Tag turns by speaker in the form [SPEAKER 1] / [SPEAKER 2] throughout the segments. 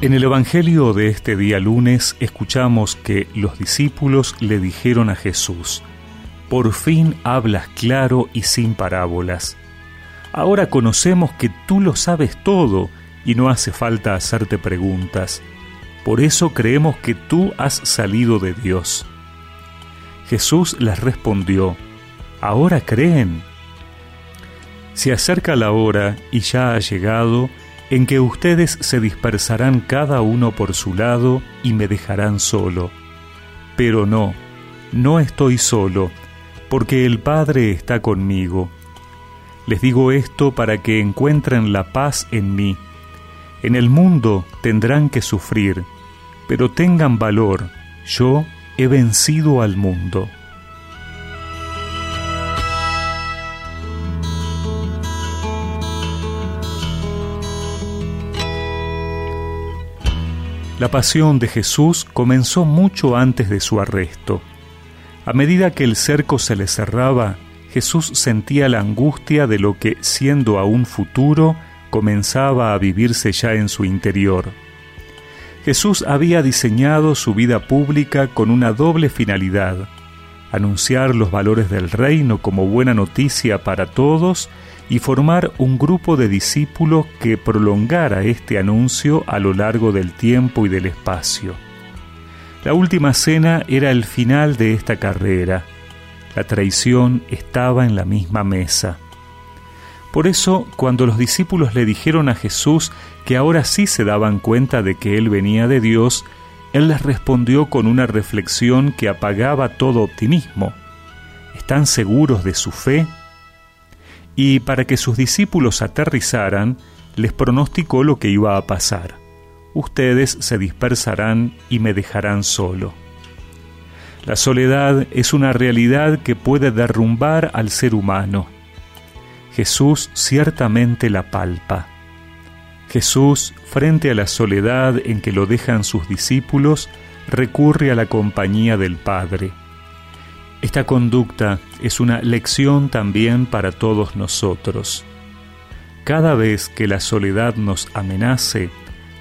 [SPEAKER 1] En el Evangelio de este día lunes escuchamos que los discípulos le dijeron a Jesús, Por fin hablas claro y sin parábolas. Ahora conocemos que tú lo sabes todo y no hace falta hacerte preguntas. Por eso creemos que tú has salido de Dios. Jesús les respondió, ¿Ahora creen? Se acerca la hora y ya ha llegado en que ustedes se dispersarán cada uno por su lado y me dejarán solo. Pero no, no estoy solo, porque el Padre está conmigo. Les digo esto para que encuentren la paz en mí. En el mundo tendrán que sufrir, pero tengan valor, yo he vencido al mundo. La pasión de Jesús comenzó mucho antes de su arresto. A medida que el cerco se le cerraba, Jesús sentía la angustia de lo que, siendo aún futuro, comenzaba a vivirse ya en su interior. Jesús había diseñado su vida pública con una doble finalidad, anunciar los valores del reino como buena noticia para todos y formar un grupo de discípulos que prolongara este anuncio a lo largo del tiempo y del espacio. La última cena era el final de esta carrera. La traición estaba en la misma mesa. Por eso, cuando los discípulos le dijeron a Jesús que ahora sí se daban cuenta de que Él venía de Dios, Él les respondió con una reflexión que apagaba todo optimismo. ¿Están seguros de su fe? Y para que sus discípulos aterrizaran, les pronosticó lo que iba a pasar. Ustedes se dispersarán y me dejarán solo. La soledad es una realidad que puede derrumbar al ser humano. Jesús ciertamente la palpa. Jesús, frente a la soledad en que lo dejan sus discípulos, recurre a la compañía del Padre esta conducta es una lección también para todos nosotros. Cada vez que la soledad nos amenace,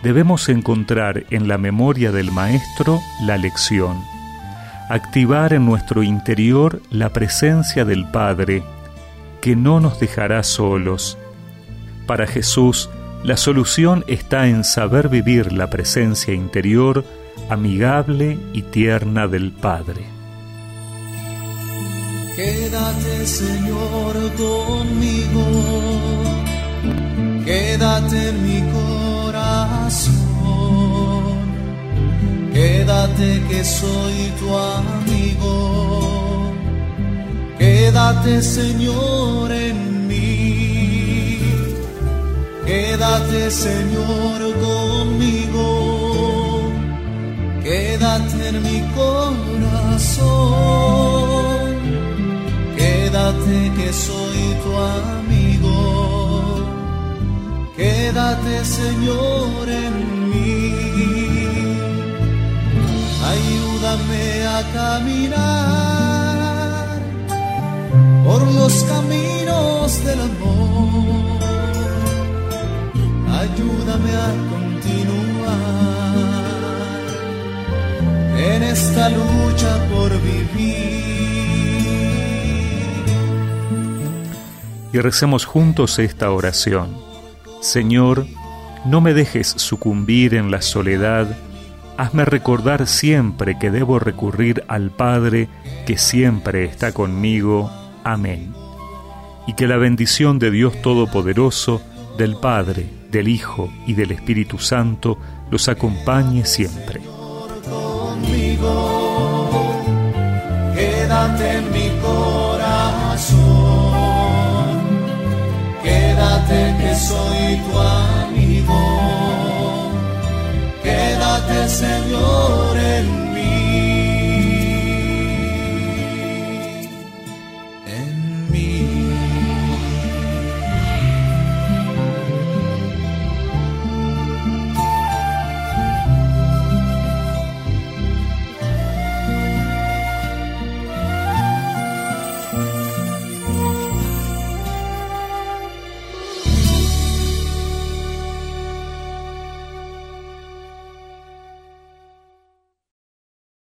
[SPEAKER 1] debemos encontrar en la memoria del Maestro la lección, activar en nuestro interior la presencia del Padre, que no nos dejará solos. Para Jesús, la solución está en saber vivir la presencia interior amigable y tierna del Padre.
[SPEAKER 2] Quédate Señor conmigo, quédate en mi corazón, quédate que soy tu amigo, quédate Señor en mí, quédate Señor conmigo, quédate en mi corazón quédate que soy tu amigo, quédate Señor en mí, ayúdame a caminar por los caminos del amor, ayúdame a continuar en esta lucha por vivir
[SPEAKER 1] y recemos juntos esta oración. Señor, no me dejes sucumbir en la soledad, hazme recordar siempre que debo recurrir al Padre que siempre está conmigo. Amén. Y que la bendición de Dios Todopoderoso, del Padre, del Hijo y del Espíritu Santo los acompañe siempre.
[SPEAKER 2] quédate soy tu amigo. Quédate, Señor, en mí.